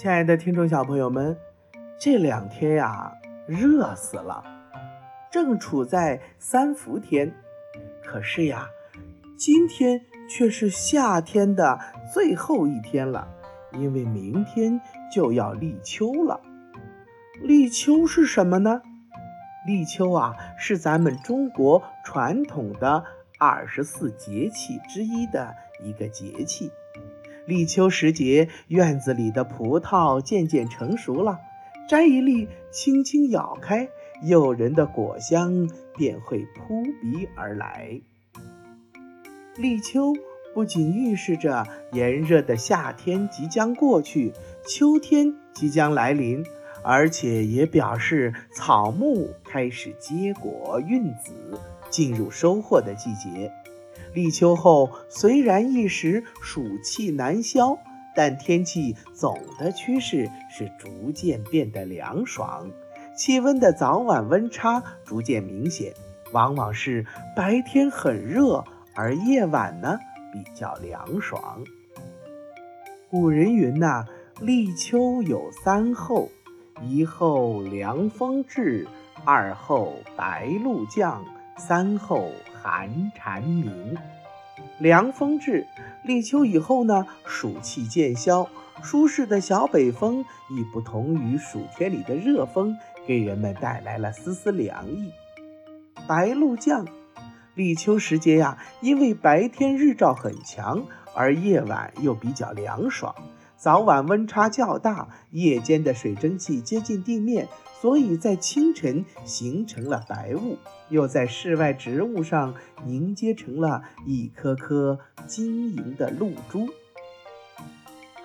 亲爱的听众小朋友们，这两天呀，热死了，正处在三伏天。可是呀，今天却是夏天的最后一天了，因为明天就要立秋了。立秋是什么呢？立秋啊，是咱们中国传统的二十四节气之一的一个节气。立秋时节，院子里的葡萄渐渐成熟了，摘一粒，轻轻咬开，诱人的果香便会扑鼻而来。立秋不仅预示着炎热的夏天即将过去，秋天即将来临，而且也表示草木开始结果、孕子，进入收获的季节。立秋后，虽然一时暑气难消，但天气总的趋势是逐渐变得凉爽，气温的早晚温差逐渐明显，往往是白天很热，而夜晚呢比较凉爽。古人云呐：“立秋有三候，一候凉风至，二候白露降，三候。”寒蝉鸣，凉风至。立秋以后呢，暑气渐消，舒适的小北风已不同于暑天里的热风，给人们带来了丝丝凉意。白露降，立秋时节呀，因为白天日照很强，而夜晚又比较凉爽，早晚温差较大，夜间的水蒸气接近地面。所以在清晨形成了白雾，又在室外植物上凝结成了一颗颗晶莹的露珠。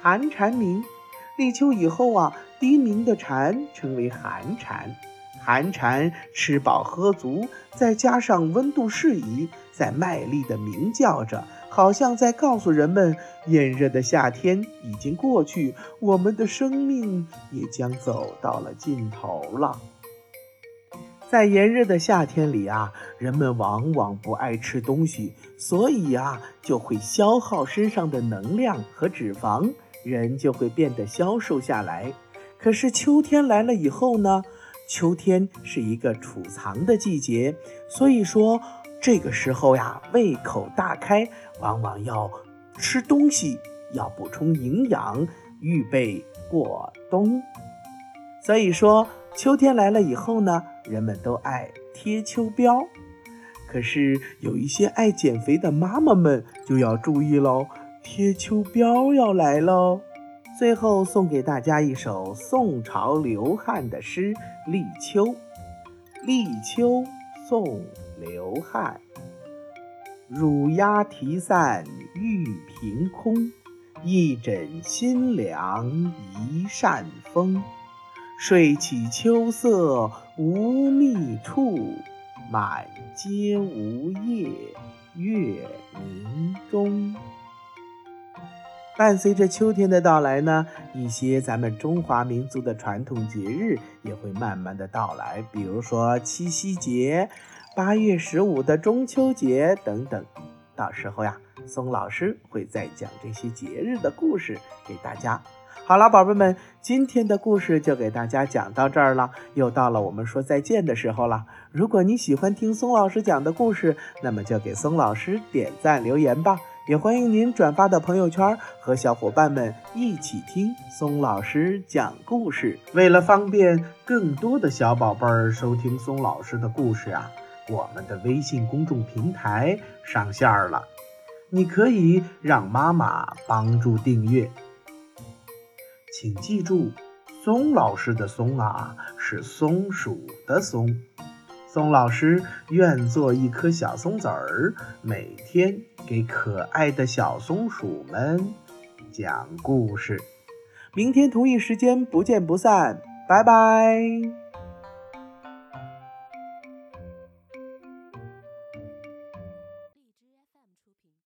寒蝉鸣，立秋以后啊，低鸣的蝉称为寒蝉。寒蝉吃饱喝足，再加上温度适宜，在卖力的鸣叫着。好像在告诉人们，炎热的夏天已经过去，我们的生命也将走到了尽头了。在炎热的夏天里啊，人们往往不爱吃东西，所以啊，就会消耗身上的能量和脂肪，人就会变得消瘦下来。可是秋天来了以后呢？秋天是一个储藏的季节，所以说。这个时候呀，胃口大开，往往要吃东西，要补充营养，预备过冬。所以说，秋天来了以后呢，人们都爱贴秋膘。可是有一些爱减肥的妈妈们就要注意喽，贴秋膘要来喽。最后送给大家一首宋朝刘汉的诗《立秋》，立秋送。刘翰，乳鸦啼散玉屏空，一枕新凉一扇风。睡起秋色无觅处，满阶梧叶月明中。伴随着秋天的到来呢，一些咱们中华民族的传统节日也会慢慢的到来，比如说七夕节。八月十五的中秋节等等，到时候呀，松老师会再讲这些节日的故事给大家。好了，宝贝们，今天的故事就给大家讲到这儿了，又到了我们说再见的时候了。如果你喜欢听松老师讲的故事，那么就给松老师点赞留言吧，也欢迎您转发到朋友圈，和小伙伴们一起听松老师讲故事。为了方便更多的小宝贝儿收听松老师的故事啊。我们的微信公众平台上线了，你可以让妈妈帮助订阅。请记住，松老师的“松”啊，是松鼠的“松”。松老师愿做一颗小松子儿，每天给可爱的小松鼠们讲故事。明天同一时间不见不散，拜拜。